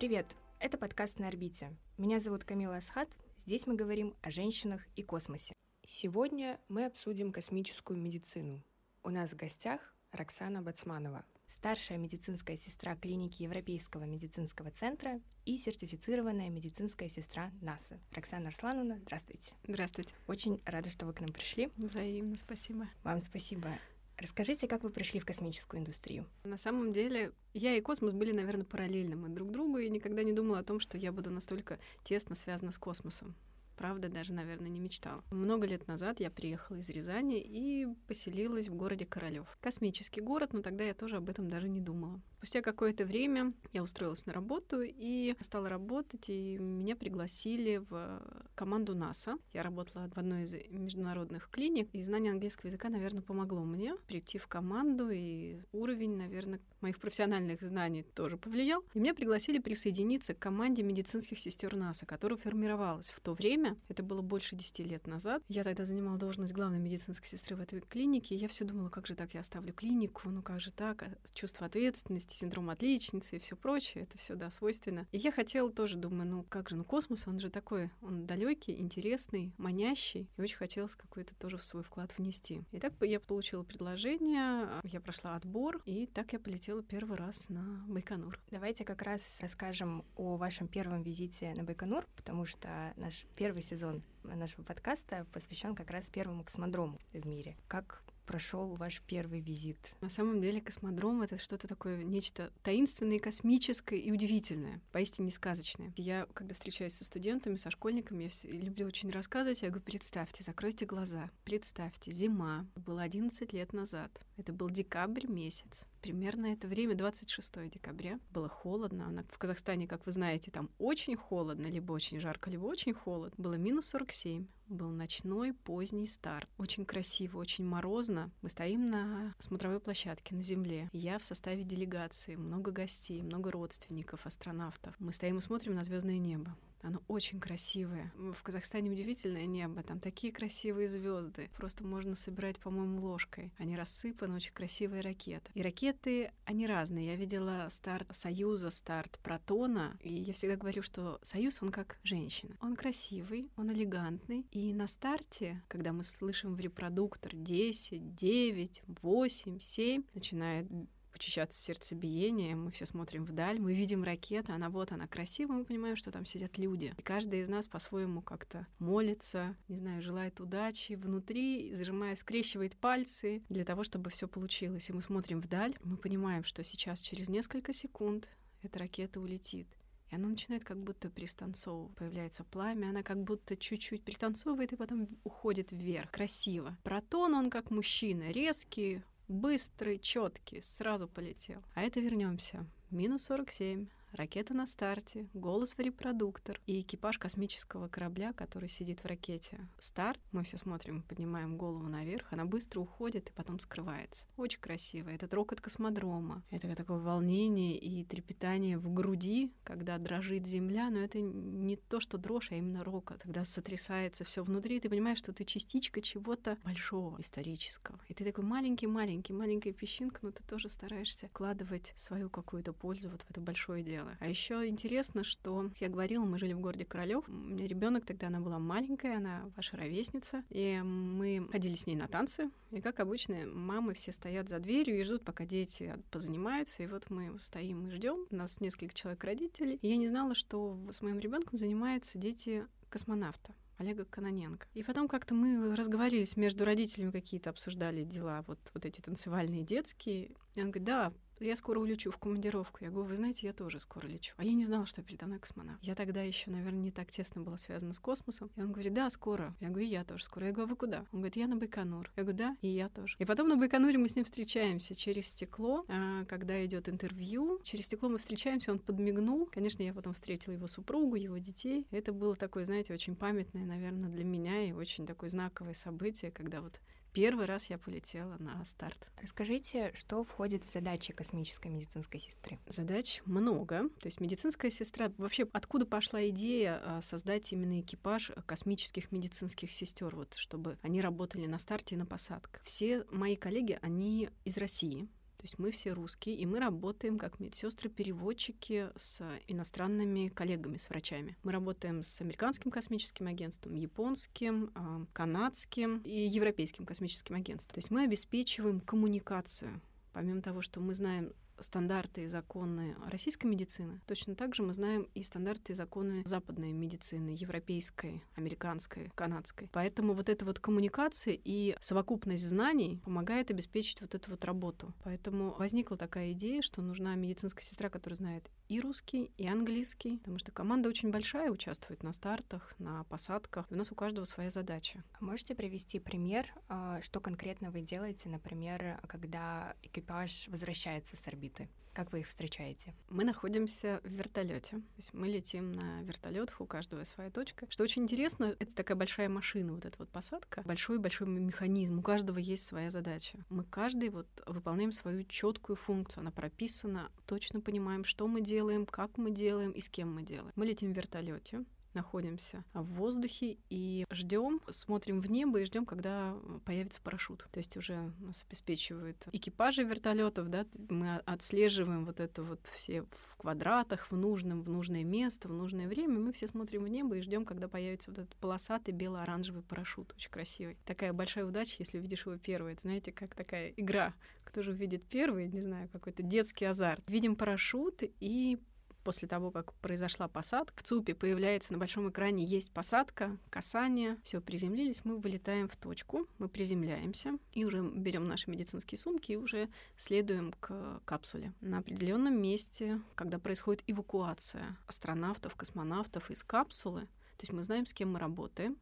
Привет! Это подкаст «На орбите». Меня зовут Камила Асхат. Здесь мы говорим о женщинах и космосе. Сегодня мы обсудим космическую медицину. У нас в гостях Роксана Бацманова, старшая медицинская сестра клиники Европейского медицинского центра и сертифицированная медицинская сестра НАСА. Роксана Арслановна, здравствуйте. Здравствуйте. Очень рада, что вы к нам пришли. Взаимно, спасибо. Вам спасибо. Расскажите, как вы пришли в космическую индустрию? На самом деле, я и космос были, наверное, параллельными друг другу, и никогда не думала о том, что я буду настолько тесно связана с космосом правда, даже, наверное, не мечтал. Много лет назад я приехала из Рязани и поселилась в городе Королёв. Космический город, но тогда я тоже об этом даже не думала. Спустя какое-то время я устроилась на работу и стала работать, и меня пригласили в команду НАСА. Я работала в одной из международных клиник, и знание английского языка, наверное, помогло мне прийти в команду, и уровень, наверное, моих профессиональных знаний тоже повлиял. И меня пригласили присоединиться к команде медицинских сестер НАСА, которая формировалась в то время. Это было больше 10 лет назад. Я тогда занимала должность главной медицинской сестры в этой клинике, и я все думала, как же так я оставлю клинику, ну как же так, чувство ответственности, синдром отличницы и все прочее, это все, да, свойственно. И я хотела тоже, думаю, ну как же, ну космос, он же такой, он далекий, интересный, манящий, и очень хотелось какой-то тоже в свой вклад внести. И так я получила предложение, я прошла отбор, и так я полетела первый раз на Байконур. Давайте как раз расскажем о вашем первом визите на Байконур, потому что наш первый сезон нашего подкаста посвящен как раз первому космодрому в мире. Как прошел ваш первый визит? На самом деле космодром — это что-то такое, нечто таинственное, космическое и удивительное, поистине сказочное. Я, когда встречаюсь со студентами, со школьниками, я люблю очень рассказывать, я говорю, представьте, закройте глаза, представьте, зима, было 11 лет назад, это был декабрь месяц, примерно это время, 26 декабря. Было холодно. В Казахстане, как вы знаете, там очень холодно, либо очень жарко, либо очень холодно. Было минус 47 был ночной поздний старт. Очень красиво, очень морозно. Мы стоим на смотровой площадке на Земле. Я в составе делегации, много гостей, много родственников, астронавтов. Мы стоим и смотрим на звездное небо. Оно очень красивое. В Казахстане удивительное небо. Там такие красивые звезды. Просто можно собирать, по-моему, ложкой. Они рассыпаны, очень красивые ракеты. И ракеты, они разные. Я видела старт Союза, старт Протона. И я всегда говорю, что Союз, он как женщина. Он красивый, он элегантный. И на старте, когда мы слышим в репродуктор 10, 9, 8, 7, начинает учащаться сердцебиение, мы все смотрим вдаль, мы видим ракету, она вот, она красивая, мы понимаем, что там сидят люди. И каждый из нас по-своему как-то молится, не знаю, желает удачи внутри, зажимая, скрещивает пальцы для того, чтобы все получилось. И мы смотрим вдаль, мы понимаем, что сейчас через несколько секунд эта ракета улетит. И она начинает как будто пристанцовывать. Появляется пламя, она как будто чуть-чуть пританцовывает и потом уходит вверх. Красиво. Протон, он как мужчина, резкий, быстрый, четкий, сразу полетел. А это вернемся. Минус 47, ракета на старте, голос в репродуктор и экипаж космического корабля, который сидит в ракете. Старт, мы все смотрим, поднимаем голову наверх, она быстро уходит и потом скрывается. Очень красиво. Это рокот космодрома. Это такое волнение и трепетание в груди, когда дрожит земля, но это не то, что дрожь, а именно рокот. Когда сотрясается все внутри, ты понимаешь, что ты частичка чего-то большого, исторического. И ты такой маленький-маленький, маленькая песчинка, но ты тоже стараешься вкладывать свою какую-то пользу вот в это большое дело дело. А еще интересно, что я говорила, мы жили в городе Королёв. У меня ребенок тогда она была маленькая, она ваша ровесница, и мы ходили с ней на танцы. И как обычно, мамы все стоят за дверью и ждут, пока дети позанимаются. И вот мы стоим и ждем. Нас несколько человек родителей. И я не знала, что с моим ребенком занимаются дети космонавта. Олега Каноненко. И потом как-то мы разговаривались между родителями, какие-то обсуждали дела, вот, вот эти танцевальные детские. И он говорит, да, я скоро улечу в командировку. Я говорю, вы знаете, я тоже скоро лечу. А я не знала, что передо мной космонавт. Я тогда еще, наверное, не так тесно была связана с космосом. И он говорит, да, скоро. Я говорю, я тоже скоро. Я говорю, «А вы куда? Он говорит, я на Байконур. Я говорю, да, и я тоже. И потом на Байконуре мы с ним встречаемся через стекло, а, когда идет интервью. Через стекло мы встречаемся, он подмигнул. Конечно, я потом встретила его супругу, его детей. Это было такое, знаете, очень памятное, наверное, для меня и очень такое знаковое событие, когда вот Первый раз я полетела на старт. Расскажите, что входит в задачи космической медицинской сестры? Задач много. То есть медицинская сестра... Вообще, откуда пошла идея а, создать именно экипаж космических медицинских сестер, вот, чтобы они работали на старте и на посадках? Все мои коллеги, они из России. То есть мы все русские, и мы работаем как медсестры-переводчики с иностранными коллегами, с врачами. Мы работаем с американским космическим агентством, японским, а, канадским и европейским космическим агентством. То есть мы обеспечиваем коммуникацию помимо того, что мы знаем стандарты и законы российской медицины, точно так же мы знаем и стандарты и законы западной медицины, европейской, американской, канадской. Поэтому вот эта вот коммуникация и совокупность знаний помогает обеспечить вот эту вот работу. Поэтому возникла такая идея, что нужна медицинская сестра, которая знает и русский, и английский, потому что команда очень большая, участвует на стартах, на посадках. У нас у каждого своя задача. А можете привести пример, а, что конкретно вы делаете, например, когда экипаж возвращается с орбиты? Орбиты. Как вы их встречаете? Мы находимся в вертолете. То есть мы летим на вертолетах, у каждого своя точка. Что очень интересно, это такая большая машина, вот эта вот посадка, большой-большой механизм. У каждого есть своя задача. Мы каждый вот выполняем свою четкую функцию. Она прописана, точно понимаем, что мы делаем, как мы делаем и с кем мы делаем. Мы летим в вертолете находимся в воздухе и ждем, смотрим в небо и ждем, когда появится парашют. То есть уже нас обеспечивают экипажи вертолетов, да, мы отслеживаем вот это вот все в квадратах, в нужном, в нужное место, в нужное время. Мы все смотрим в небо и ждем, когда появится вот этот полосатый бело-оранжевый парашют, очень красивый. Такая большая удача, если увидишь его первый. Это, знаете, как такая игра. Кто же увидит первый, не знаю, какой-то детский азарт. Видим парашют и после того, как произошла посадка, в ЦУПе появляется на большом экране есть посадка, касание, все приземлились, мы вылетаем в точку, мы приземляемся и уже берем наши медицинские сумки и уже следуем к капсуле. На определенном месте, когда происходит эвакуация астронавтов, космонавтов из капсулы, то есть мы знаем, с кем мы работаем,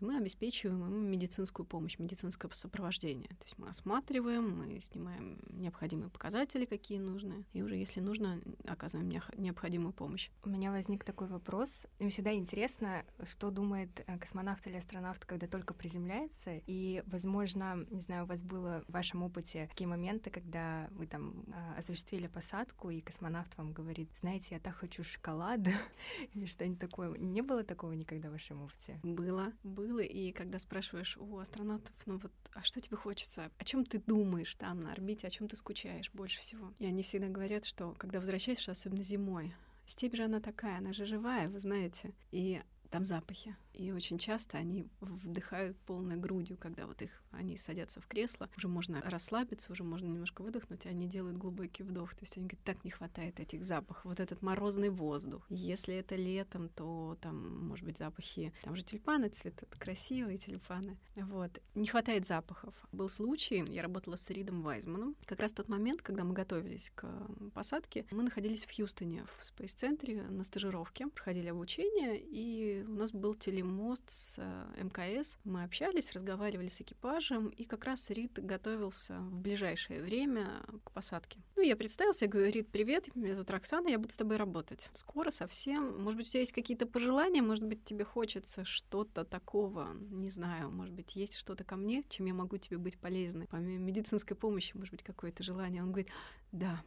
и мы обеспечиваем им медицинскую помощь, медицинское сопровождение. То есть мы осматриваем, мы снимаем необходимые показатели, какие нужны, и уже, если нужно, оказываем необходимую помощь. У меня возник такой вопрос. Мне всегда интересно, что думает э, космонавт или астронавт, когда только приземляется, и, возможно, не знаю, у вас было в вашем опыте такие моменты, когда вы там э, осуществили посадку, и космонавт вам говорит, знаете, я так хочу шоколад, или что-нибудь такое. Не было такого никогда в вашем опыте? Было, было было, и когда спрашиваешь у астронавтов, ну вот, а что тебе хочется? О чем ты думаешь там на орбите, о чем ты скучаешь больше всего? И они всегда говорят, что когда возвращаешься, особенно зимой, степь же она такая, она же живая, вы знаете, и там запахи. И очень часто они вдыхают полной грудью, когда вот их они садятся в кресло. Уже можно расслабиться, уже можно немножко выдохнуть, они делают глубокий вдох. То есть они говорят, так не хватает этих запахов. Вот этот морозный воздух. Если это летом, то там, может быть, запахи... Там же тюльпаны цветут, красивые тюльпаны. Вот. Не хватает запахов. Был случай, я работала с Ридом Вайзманом. Как раз тот момент, когда мы готовились к посадке, мы находились в Хьюстоне, в спейс-центре на стажировке, проходили обучение, и у нас был телемост мост с э, МКС. Мы общались, разговаривали с экипажем, и как раз Рид готовился в ближайшее время к посадке. Ну, я представился, я говорю, Рид, привет, меня зовут Роксана, я буду с тобой работать. Скоро совсем. Может быть, у тебя есть какие-то пожелания, может быть, тебе хочется что-то такого, не знаю, может быть, есть что-то ко мне, чем я могу тебе быть полезной. Помимо медицинской помощи, может быть, какое-то желание. Он говорит, да,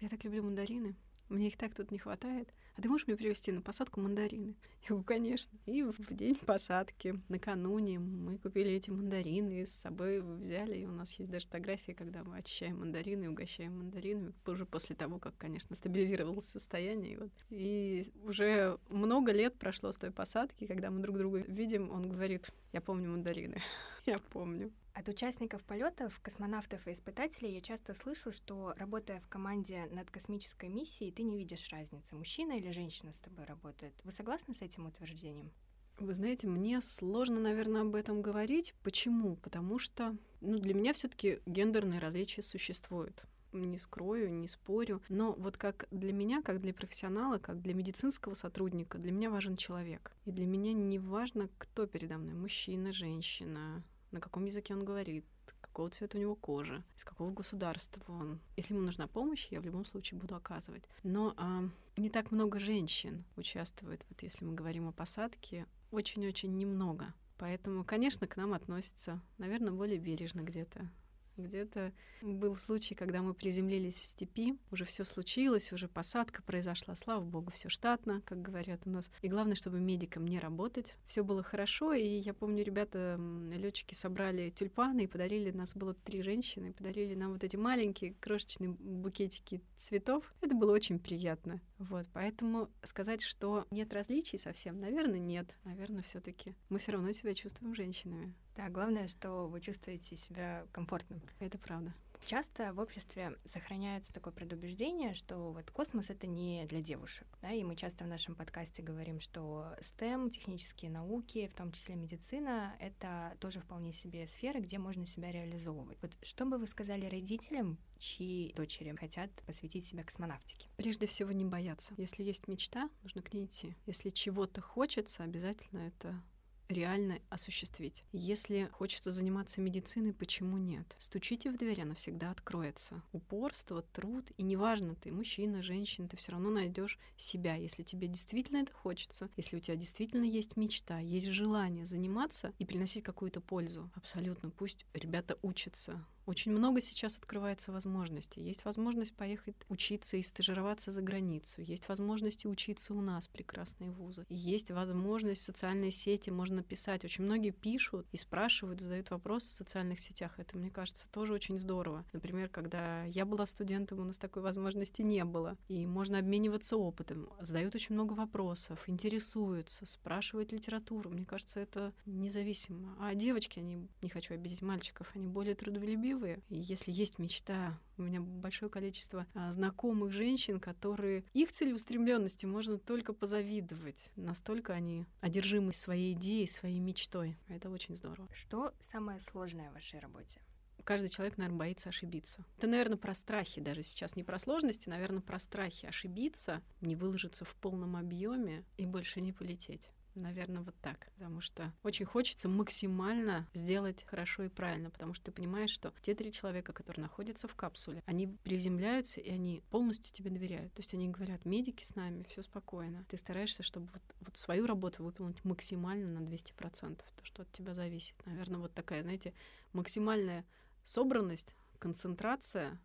я так люблю мандарины, мне их так тут не хватает а ты можешь мне привезти на посадку мандарины? Я говорю, конечно. И в день посадки, накануне, мы купили эти мандарины с собой взяли. И у нас есть даже фотографии, когда мы очищаем мандарины угощаем мандаринами. Уже после того, как, конечно, стабилизировалось состояние. И, вот. и уже много лет прошло с той посадки, когда мы друг друга видим, он говорит, я помню мандарины. я помню. От участников полетов, космонавтов и испытателей я часто слышу, что работая в команде над космической миссией, ты не видишь разницы, мужчина или женщина с тобой работает. Вы согласны с этим утверждением? Вы знаете, мне сложно, наверное, об этом говорить. Почему? Потому что ну, для меня все таки гендерные различия существуют не скрою, не спорю. Но вот как для меня, как для профессионала, как для медицинского сотрудника, для меня важен человек. И для меня не важно, кто передо мной, мужчина, женщина, на каком языке он говорит, какого цвета у него кожа, из какого государства он. Если ему нужна помощь, я в любом случае буду оказывать. Но а, не так много женщин участвует, вот если мы говорим о посадке, очень-очень немного. Поэтому, конечно, к нам относятся, наверное, более бережно где-то. Где-то был случай, когда мы приземлились в степи, уже все случилось, уже посадка произошла, слава богу, все штатно, как говорят у нас. И главное, чтобы медикам не работать. Все было хорошо, и я помню, ребята, летчики собрали тюльпаны и подарили, нас было три женщины, подарили нам вот эти маленькие крошечные букетики цветов. Это было очень приятно. Вот, поэтому сказать, что нет различий совсем, наверное, нет. Наверное, все-таки мы все равно себя чувствуем женщинами. Да, главное, что вы чувствуете себя комфортным. Это правда. Часто в обществе сохраняется такое предубеждение, что вот космос — это не для девушек, да, и мы часто в нашем подкасте говорим, что STEM, технические науки, в том числе медицина, это тоже вполне себе сферы, где можно себя реализовывать. Вот что бы вы сказали родителям, чьи дочери хотят посвятить себя космонавтике? Прежде всего не бояться. Если есть мечта, нужно к ней идти. Если чего-то хочется, обязательно это реально осуществить. Если хочется заниматься медициной, почему нет? Стучите в дверь, она всегда откроется. Упорство, труд, и неважно, ты мужчина, женщина, ты все равно найдешь себя, если тебе действительно это хочется, если у тебя действительно есть мечта, есть желание заниматься и приносить какую-то пользу. Абсолютно, пусть ребята учатся, очень много сейчас открывается возможностей. Есть возможность поехать учиться и стажироваться за границу. Есть возможности учиться у нас, прекрасные вузы. Есть возможность в социальные сети, можно писать. Очень многие пишут и спрашивают, задают вопросы в социальных сетях. Это, мне кажется, тоже очень здорово. Например, когда я была студентом, у нас такой возможности не было. И можно обмениваться опытом. Задают очень много вопросов, интересуются, спрашивают литературу. Мне кажется, это независимо. А девочки, они, не хочу обидеть мальчиков, они более трудолюбивые, счастливые. И если есть мечта, у меня большое количество а, знакомых женщин, которые их целеустремленности можно только позавидовать. Настолько они одержимы своей идеей, своей мечтой. Это очень здорово. Что самое сложное в вашей работе? каждый человек, наверное, боится ошибиться. Это, наверное, про страхи даже сейчас, не про сложности, наверное, про страхи ошибиться, не выложиться в полном объеме и больше не полететь. Наверное, вот так. Потому что очень хочется максимально сделать хорошо и правильно, потому что ты понимаешь, что те три человека, которые находятся в капсуле, они приземляются, и они полностью тебе доверяют. То есть они говорят, медики с нами, все спокойно. Ты стараешься, чтобы вот, вот свою работу выполнить максимально на 200%, то, что от тебя зависит. Наверное, вот такая, знаете, максимальная собранность, концентрация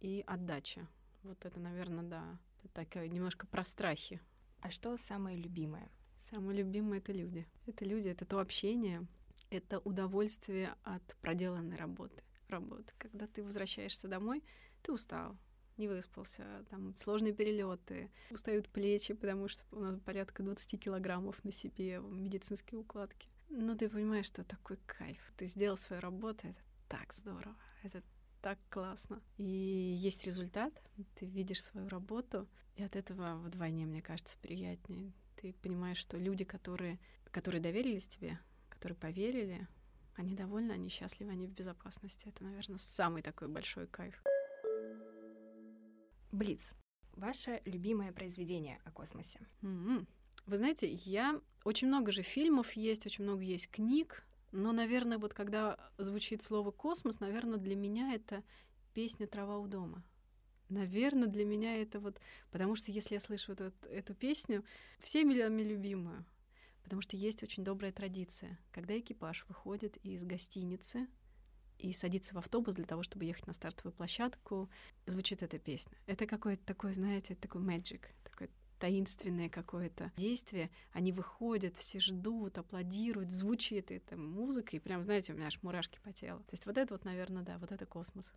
и отдача. Вот это, наверное, да, это такая немножко про страхи. А что самое любимое? Самое любимое — это люди. Это люди, это то общение, это удовольствие от проделанной работы. Работы. Когда ты возвращаешься домой, ты устал, не выспался, там сложные перелеты, устают плечи, потому что у нас порядка 20 килограммов на себе медицинские укладки. Но ты понимаешь, что такой кайф. Ты сделал свою работу, это так здорово, это так классно. И есть результат, ты видишь свою работу, и от этого вдвойне, мне кажется, приятнее ты понимаешь, что люди, которые, которые доверились тебе, которые поверили, они довольны, они счастливы, они в безопасности. Это, наверное, самый такой большой кайф. Блиц. Ваше любимое произведение о космосе? Mm-hmm. Вы знаете, я... Очень много же фильмов есть, очень много есть книг, но, наверное, вот когда звучит слово «космос», наверное, для меня это песня «Трава у дома». Наверное, для меня это вот... Потому что если я слышу эту, эту песню, всеми нами любимую, потому что есть очень добрая традиция, когда экипаж выходит из гостиницы и садится в автобус для того, чтобы ехать на стартовую площадку, звучит эта песня. Это какое-то такое, знаете, такой magic, такое таинственное какое-то действие. Они выходят, все ждут, аплодируют, звучит эта музыка, и прям, знаете, у меня аж мурашки по телу. То есть вот это вот, наверное, да, вот это космос.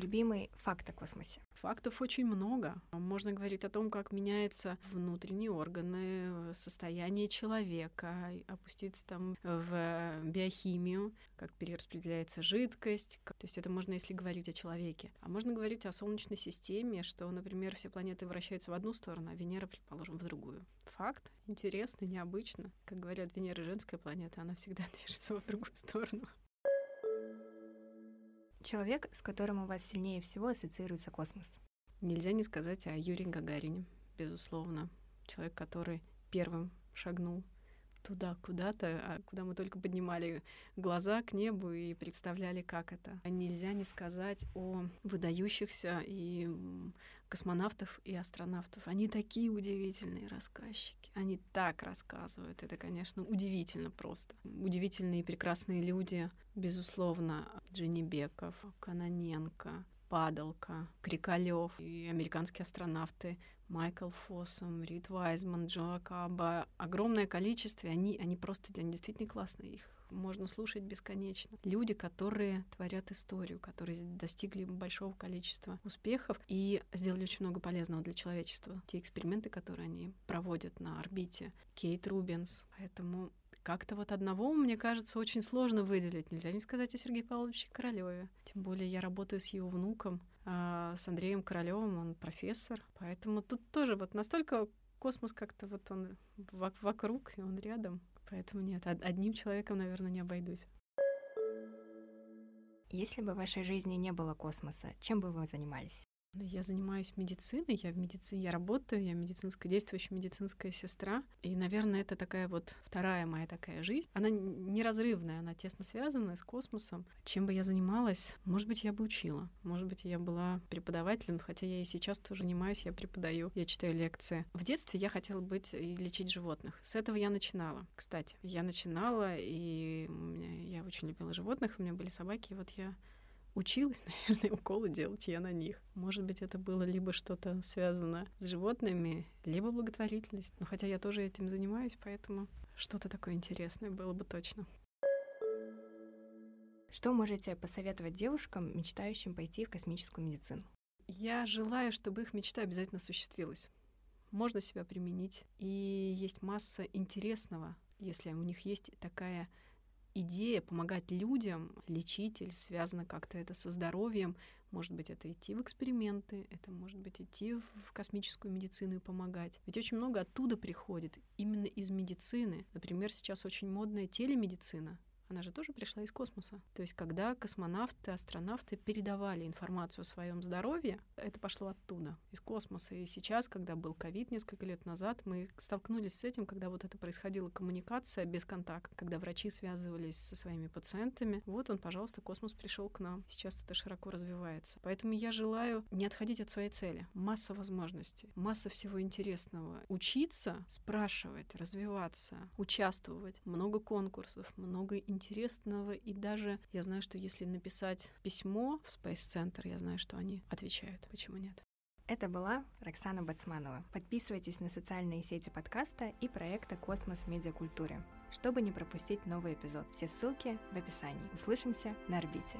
Любимый факт о космосе? Фактов очень много. Можно говорить о том, как меняются внутренние органы, состояние человека, опуститься там в биохимию, как перераспределяется жидкость. То есть это можно, если говорить о человеке. А можно говорить о Солнечной системе, что, например, все планеты вращаются в одну сторону, а Венера, предположим, в другую. Факт интересный, необычно. Как говорят, Венера женская планета, она всегда движется в другую сторону. Человек, с которым у вас сильнее всего ассоциируется космос? Нельзя не сказать о Юрии Гагарине, безусловно. Человек, который первым шагнул туда, куда-то, а куда мы только поднимали глаза к небу и представляли, как это. Нельзя не сказать о выдающихся и космонавтов и астронавтов. Они такие удивительные рассказчики. Они так рассказывают. Это, конечно, удивительно просто. Удивительные и прекрасные люди, безусловно. Дженни Беков, Каноненко, Падалка, Крикалев и американские астронавты Майкл Фоссом, Рид Вайзман, Джо Акаба. Огромное количество, они, они просто они действительно классные. Их можно слушать бесконечно. Люди, которые творят историю, которые достигли большого количества успехов и сделали очень много полезного для человечества. Те эксперименты, которые они проводят на орбите. Кейт Рубинс. Поэтому как-то вот одного, мне кажется, очень сложно выделить. Нельзя не сказать о Сергее Павловиче Королеве. Тем более я работаю с его внуком, а с Андреем Королевым, он профессор. Поэтому тут тоже вот настолько космос как-то вот он вокруг, и он рядом. Поэтому нет, одним человеком, наверное, не обойдусь. Если бы в вашей жизни не было космоса, чем бы вы занимались? Я занимаюсь медициной, я в медицине, я работаю, я медицинская, действующая медицинская сестра. И, наверное, это такая вот вторая моя такая жизнь. Она неразрывная, она тесно связана с космосом. Чем бы я занималась? Может быть, я бы учила. Может быть, я была преподавателем, хотя я и сейчас тоже занимаюсь, я преподаю, я читаю лекции. В детстве я хотела быть и лечить животных. С этого я начинала, кстати. Я начинала, и я очень любила животных, у меня были собаки, и вот я училась, наверное, уколы делать я на них. Может быть, это было либо что-то связано с животными, либо благотворительность. Но хотя я тоже этим занимаюсь, поэтому что-то такое интересное было бы точно. Что можете посоветовать девушкам, мечтающим пойти в космическую медицину? Я желаю, чтобы их мечта обязательно осуществилась. Можно себя применить. И есть масса интересного, если у них есть такая идея помогать людям лечить или связано как-то это со здоровьем. Может быть, это идти в эксперименты, это может быть идти в космическую медицину и помогать. Ведь очень много оттуда приходит, именно из медицины. Например, сейчас очень модная телемедицина она же тоже пришла из космоса. То есть, когда космонавты, астронавты передавали информацию о своем здоровье, это пошло оттуда, из космоса. И сейчас, когда был ковид несколько лет назад, мы столкнулись с этим, когда вот это происходила коммуникация без контакта, когда врачи связывались со своими пациентами. Вот он, пожалуйста, космос пришел к нам. Сейчас это широко развивается. Поэтому я желаю не отходить от своей цели. Масса возможностей, масса всего интересного. Учиться, спрашивать, развиваться, участвовать. Много конкурсов, много интересного интересного. И даже я знаю, что если написать письмо в Space Center, я знаю, что они отвечают. Почему нет? Это была Роксана Бацманова. Подписывайтесь на социальные сети подкаста и проекта «Космос в медиакультуре», чтобы не пропустить новый эпизод. Все ссылки в описании. Услышимся на орбите.